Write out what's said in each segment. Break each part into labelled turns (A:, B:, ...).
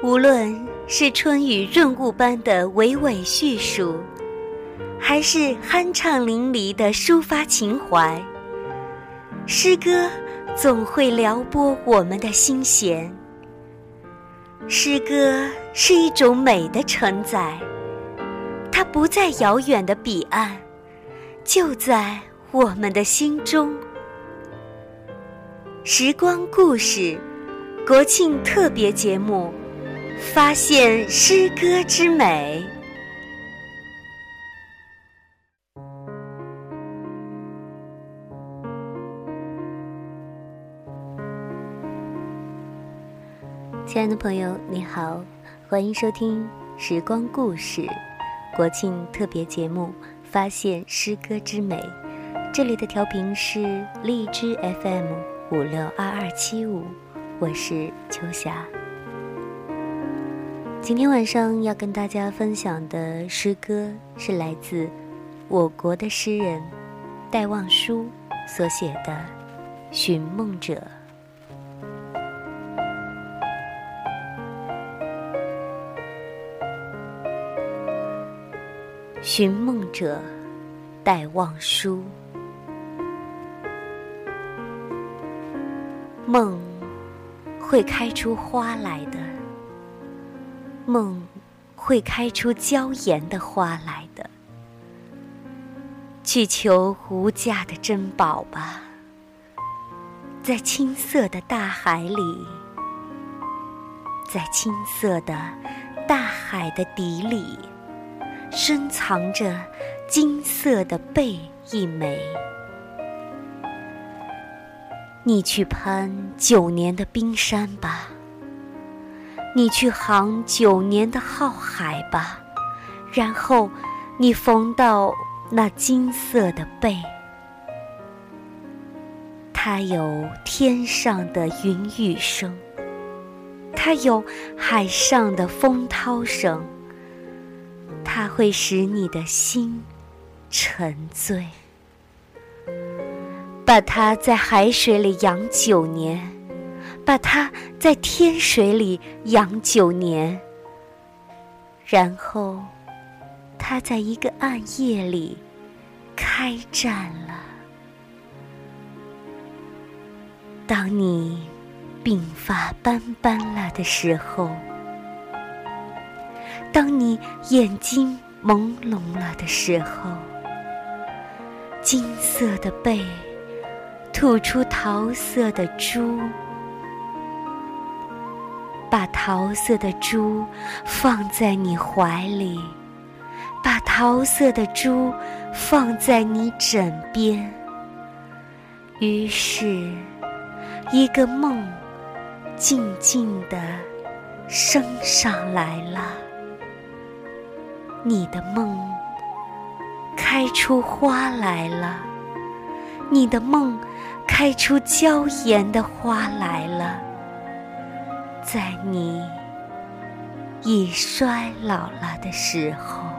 A: 无论是春雨润物般的娓娓叙述，还是酣畅淋漓的抒发情怀，诗歌总会撩拨我们的心弦。诗歌是一种美的承载，它不在遥远的彼岸，就在我们的心中。时光故事，国庆特别节目。发现诗歌之美。亲爱的朋友，你好，欢迎收听《时光故事》国庆特别节目《发现诗歌之美》。这里的调频是荔枝 FM 五六二二七五，我是秋霞。今天晚上要跟大家分享的诗歌是来自我国的诗人戴望舒所写的《寻梦者》。《寻梦者》，戴望舒。梦会开出花来的。梦会开出娇艳的花来的，去求无价的珍宝吧，在青色的大海里，在青色的大海的底里，深藏着金色的贝一枚。你去攀九年的冰山吧。你去航九年的浩海吧，然后你缝到那金色的背。它有天上的云雨声，它有海上的风涛声，它会使你的心沉醉。把它在海水里养九年。把它在天水里养九年，然后它在一个暗夜里开战了。当你鬓发斑斑了的时候，当你眼睛朦胧了的时候，金色的背吐出桃色的珠。桃色的珠放在你怀里，把桃色的珠放在你枕边。于是，一个梦静静地升上来了。你的梦开出花来了，你的梦开出娇艳的花来了。在你已衰老了的时候。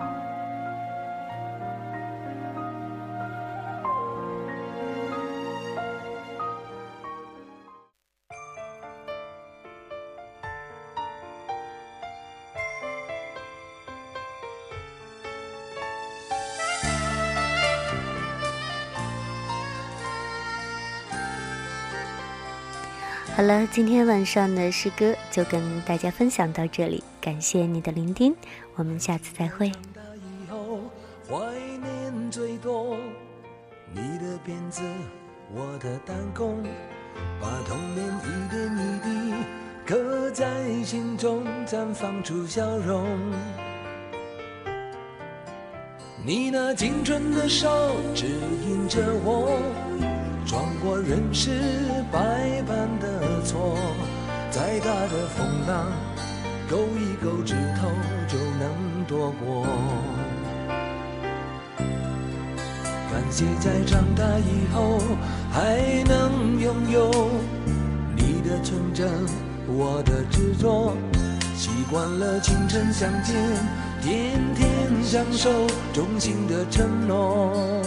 A: 好了，今天晚上的诗歌就跟大家分享到这里，感谢你的聆听，我们下次再会。怀念最多你的辫子，我的弹弓，把童年一点一滴刻在心中，绽放出笑容。你那青春的手指引着我。穿过人世百般的错，再大的风浪，勾一勾指头就能躲过。感谢在长大以后还能拥有你的纯真，我的执着，习惯了清晨相见，天天相守，衷心的承诺。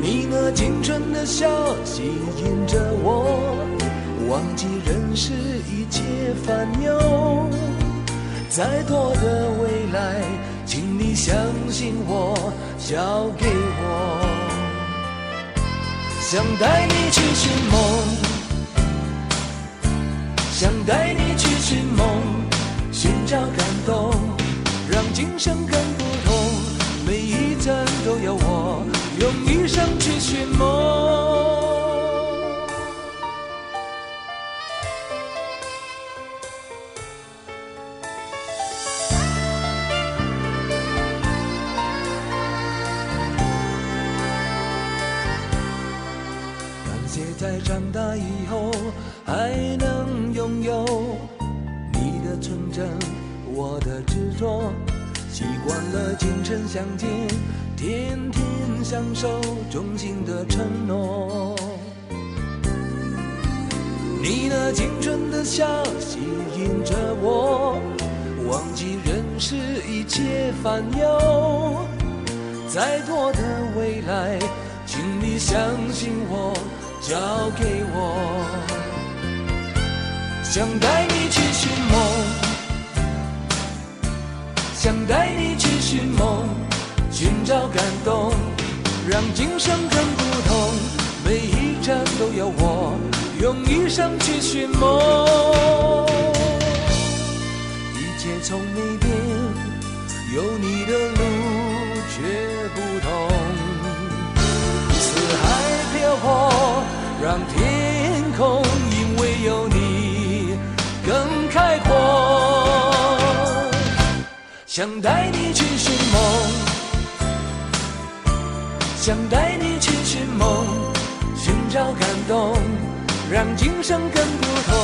A: 你那青春笑吸引着我，
B: 忘记人世一切烦忧。再多的未来，请你相信我，交给我。想带你去寻梦，想带你在长大以后还能拥有你的纯真，我的执着。习惯了今生相见，天天相守，衷心的承诺。你那青春的笑吸引着我，忘记人世一切烦忧。再多的未来，请你相信我，交给我。想带你去寻梦。想带你去寻梦，寻找感动，让今生更不同。每一站都有我，用一生去寻梦。一切从没变，有你的让天空因为有你更开阔。想带你去寻梦，想带你去寻梦，寻找感动，让今生更不同。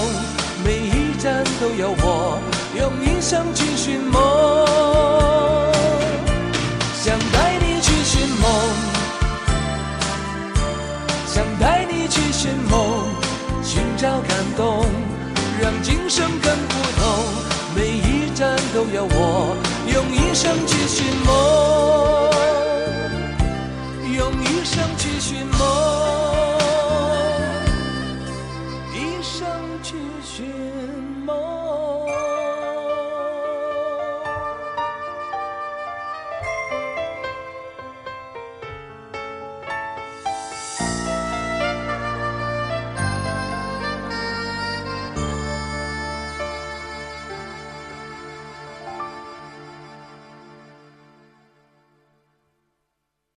B: 每一站都有我，用一生去寻梦。想带你去寻梦，想带去寻梦寻找感动让今生更不同每一站都有我用一生去寻梦用一生去寻梦一生去寻梦。